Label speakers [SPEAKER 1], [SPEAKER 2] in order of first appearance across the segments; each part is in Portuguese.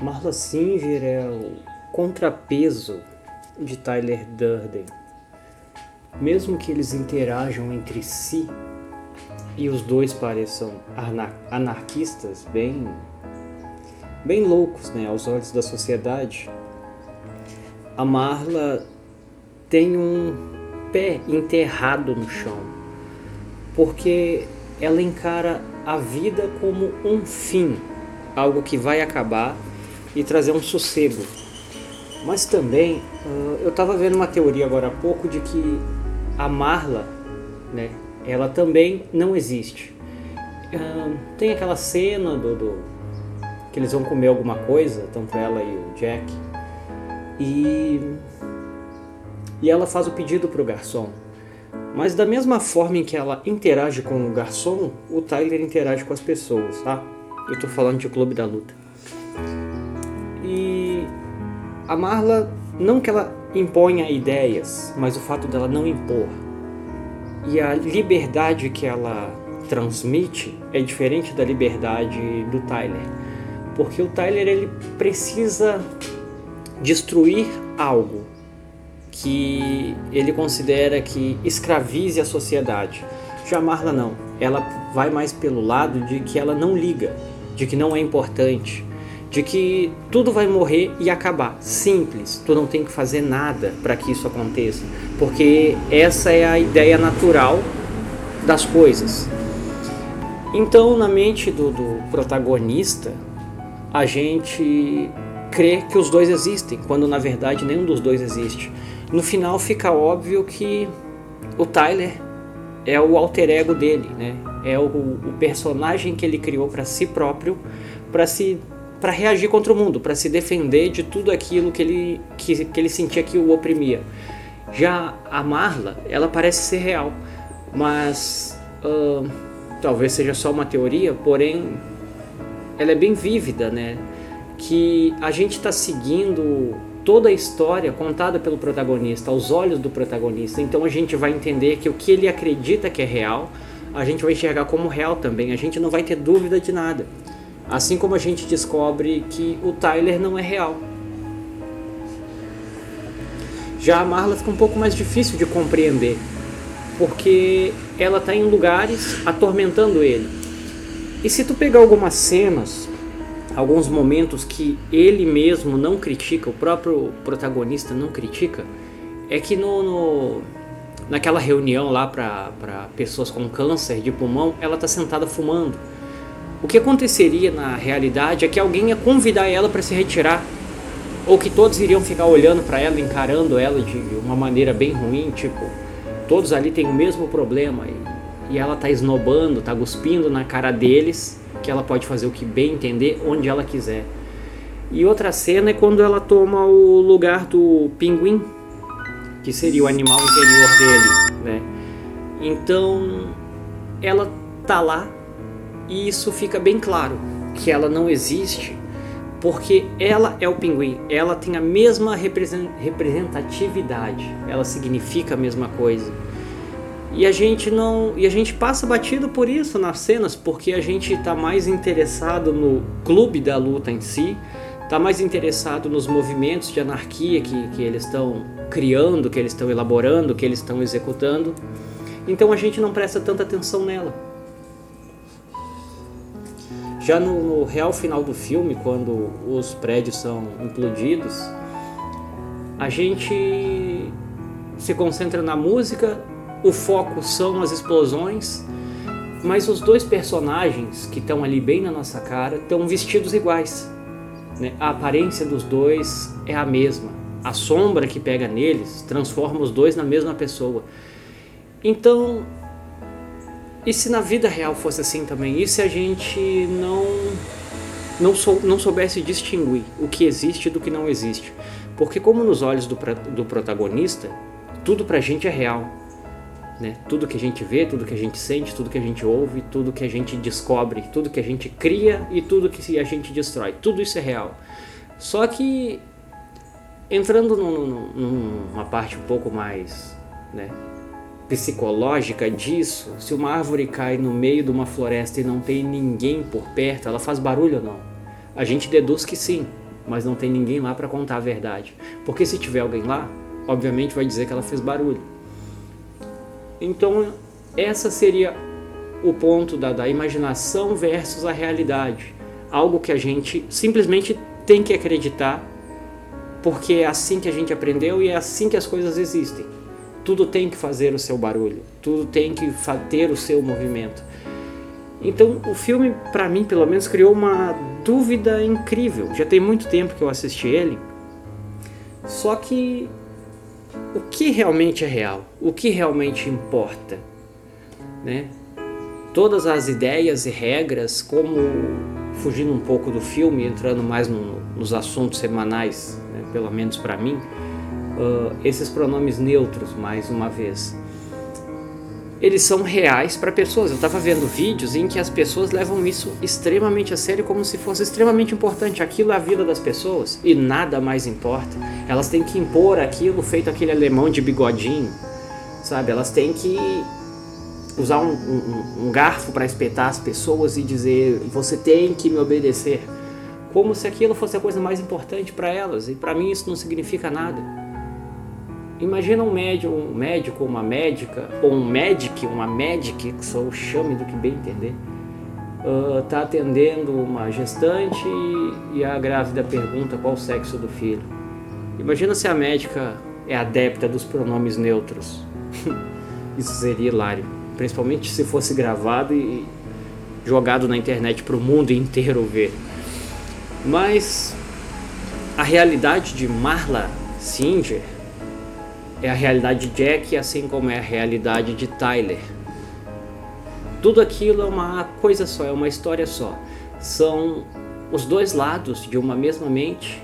[SPEAKER 1] Marla Singer é o contrapeso de Tyler Durden. Mesmo que eles interajam entre si e os dois pareçam anarquistas bem bem loucos, né, aos olhos da sociedade, a Marla tem um pé enterrado no chão, porque ela encara a vida como um fim, algo que vai acabar e trazer um sossego. Mas também, eu estava vendo uma teoria agora há pouco de que a Marla, né, ela também não existe. tem aquela cena do, do, que eles vão comer alguma coisa, tanto ela e o Jack, e, e ela faz o pedido para o garçom. Mas da mesma forma em que ela interage com o garçom, o Tyler interage com as pessoas, tá? Eu estou falando de Clube da Luta. A Marla, não que ela imponha ideias, mas o fato dela não impor. E a liberdade que ela transmite é diferente da liberdade do Tyler. Porque o Tyler ele precisa destruir algo que ele considera que escravize a sociedade. Já Marla não, ela vai mais pelo lado de que ela não liga, de que não é importante, de que tudo vai morrer e acabar. Simples, tu não tem que fazer nada para que isso aconteça, porque essa é a ideia natural das coisas. Então, na mente do, do protagonista, a gente crê que os dois existem, quando na verdade nenhum dos dois existe. No final fica óbvio que o Tyler é o alter ego dele, né? É o, o personagem que ele criou para si próprio, para se para reagir contra o mundo, para se defender de tudo aquilo que ele que, que ele sentia que o oprimia. Já a Marla, ela parece ser real, mas uh, talvez seja só uma teoria, porém ela é bem vívida, né? Que a gente está seguindo toda a história contada pelo protagonista, aos olhos do protagonista. Então a gente vai entender que o que ele acredita que é real, a gente vai enxergar como real também. A gente não vai ter dúvida de nada. Assim como a gente descobre que o Tyler não é real. Já a Marla fica um pouco mais difícil de compreender, porque ela está em lugares atormentando ele. E se tu pegar algumas cenas, alguns momentos que ele mesmo não critica, o próprio protagonista não critica, é que no, no naquela reunião lá para pessoas com câncer de pulmão, ela está sentada fumando. O que aconteceria na realidade é que alguém ia convidar ela para se retirar, ou que todos iriam ficar olhando para ela, encarando ela de uma maneira bem ruim, tipo, todos ali têm o mesmo problema. E e ela tá esnobando, tá cuspindo na cara deles, que ela pode fazer o que bem entender onde ela quiser. E outra cena é quando ela toma o lugar do pinguim, que seria o animal interior dele, né? Então, ela tá lá e isso fica bem claro que ela não existe porque ela é o pinguim, ela tem a mesma representatividade, ela significa a mesma coisa. E a gente não, e a gente passa batido por isso nas cenas, porque a gente está mais interessado no clube da luta em si, está mais interessado nos movimentos de anarquia que, que eles estão criando, que eles estão elaborando, que eles estão executando. Então a gente não presta tanta atenção nela. Já no, no real final do filme, quando os prédios são implodidos, a gente se concentra na música o foco são as explosões, mas os dois personagens que estão ali bem na nossa cara estão vestidos iguais. Né? A aparência dos dois é a mesma. A sombra que pega neles transforma os dois na mesma pessoa. Então, e se na vida real fosse assim também? E se a gente não não, sou, não soubesse distinguir o que existe do que não existe? Porque como nos olhos do, do protagonista, tudo pra gente é real. Né? Tudo que a gente vê, tudo que a gente sente, tudo que a gente ouve, tudo que a gente descobre, tudo que a gente cria e tudo que a gente destrói, tudo isso é real. Só que entrando num, numa parte um pouco mais né, psicológica disso, se uma árvore cai no meio de uma floresta e não tem ninguém por perto, ela faz barulho ou não? A gente deduz que sim, mas não tem ninguém lá para contar a verdade. Porque se tiver alguém lá, obviamente vai dizer que ela fez barulho. Então, essa seria o ponto da, da imaginação versus a realidade. Algo que a gente simplesmente tem que acreditar, porque é assim que a gente aprendeu e é assim que as coisas existem. Tudo tem que fazer o seu barulho, tudo tem que ter o seu movimento. Então, o filme, para mim, pelo menos, criou uma dúvida incrível. Já tem muito tempo que eu assisti ele. Só que o que realmente é real? O que realmente importa? Né? Todas as ideias e regras, como fugindo um pouco do filme, entrando mais no, nos assuntos semanais, né? pelo menos para mim, uh, esses pronomes neutros, mais uma vez eles são reais para pessoas. Eu estava vendo vídeos em que as pessoas levam isso extremamente a sério, como se fosse extremamente importante. Aquilo é a vida das pessoas e nada mais importa. Elas têm que impor aquilo feito aquele alemão de bigodinho, sabe? Elas têm que usar um, um, um garfo para espetar as pessoas e dizer: você tem que me obedecer. Como se aquilo fosse a coisa mais importante para elas. E para mim isso não significa nada. Imagina um médico, um médico, uma médica, ou um médico, uma médica, que só o chame do que bem entender, uh, tá atendendo uma gestante e a grávida pergunta qual o sexo do filho. Imagina se a médica é adepta dos pronomes neutros. Isso seria hilário, principalmente se fosse gravado e jogado na internet para o mundo inteiro ver. Mas a realidade de Marla Singer é a realidade de Jack, assim como é a realidade de Tyler. Tudo aquilo é uma coisa só, é uma história só. São os dois lados de uma mesma mente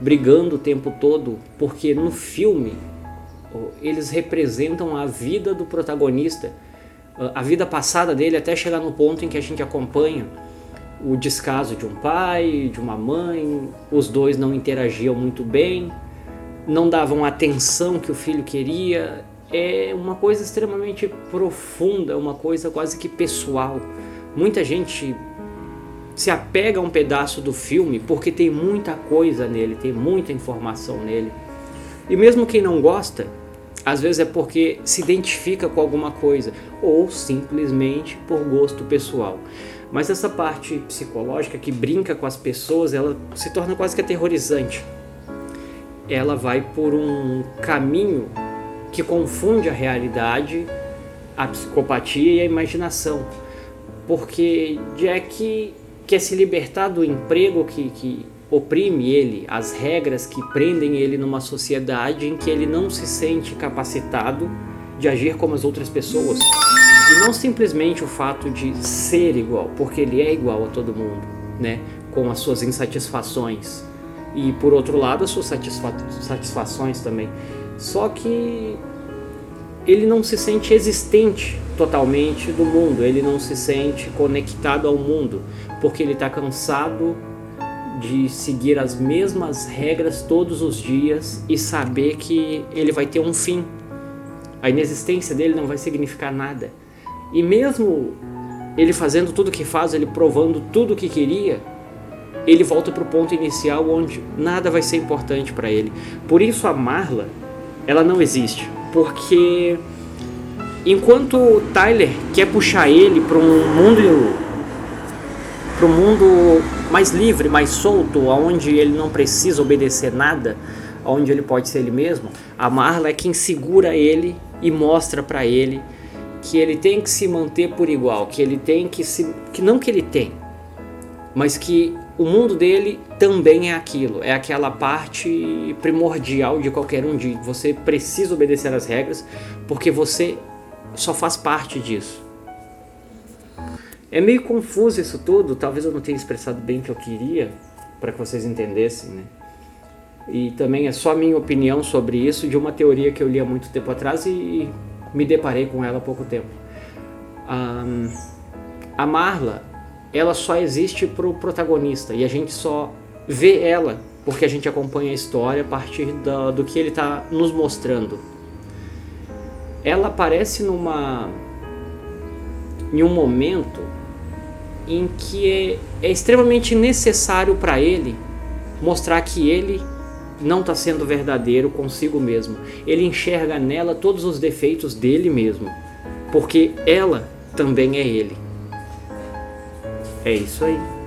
[SPEAKER 1] brigando o tempo todo, porque no filme eles representam a vida do protagonista, a vida passada dele até chegar no ponto em que a gente acompanha o descaso de um pai, de uma mãe, os dois não interagiam muito bem, não davam a atenção que o filho queria. É uma coisa extremamente profunda, uma coisa quase que pessoal. Muita gente se apega a um pedaço do filme porque tem muita coisa nele, tem muita informação nele. E mesmo quem não gosta, às vezes é porque se identifica com alguma coisa ou simplesmente por gosto pessoal. Mas essa parte psicológica que brinca com as pessoas, ela se torna quase que aterrorizante ela vai por um caminho que confunde a realidade, a psicopatia e a imaginação. Porque Jack quer se libertar do emprego que, que oprime ele, as regras que prendem ele numa sociedade em que ele não se sente capacitado de agir como as outras pessoas. E não simplesmente o fato de ser igual, porque ele é igual a todo mundo, né? Com as suas insatisfações, e por outro lado as suas satisfa satisfações também. Só que ele não se sente existente totalmente do mundo, ele não se sente conectado ao mundo, porque ele está cansado de seguir as mesmas regras todos os dias e saber que ele vai ter um fim. A inexistência dele não vai significar nada. E mesmo ele fazendo tudo o que faz, ele provando tudo o que queria, ele volta para o ponto inicial onde nada vai ser importante para ele. Por isso a Marla, ela não existe, porque enquanto o Tyler quer puxar ele para um mundo para um mundo mais livre, mais solto, onde ele não precisa obedecer nada, onde ele pode ser ele mesmo, a Marla é quem segura ele e mostra para ele que ele tem que se manter por igual, que ele tem que se que não que ele tem, mas que o mundo dele também é aquilo, é aquela parte primordial de qualquer um de você precisa obedecer às regras porque você só faz parte disso. É meio confuso isso tudo, talvez eu não tenha expressado bem o que eu queria para que vocês entendessem, né? E também é só minha opinião sobre isso de uma teoria que eu li há muito tempo atrás e me deparei com ela há pouco tempo. Um, a Marla ela só existe para o protagonista e a gente só vê ela porque a gente acompanha a história a partir do que ele está nos mostrando. Ela aparece numa em um momento em que é, é extremamente necessário para ele mostrar que ele não está sendo verdadeiro consigo mesmo. Ele enxerga nela todos os defeitos dele mesmo, porque ela também é ele. É isso aí.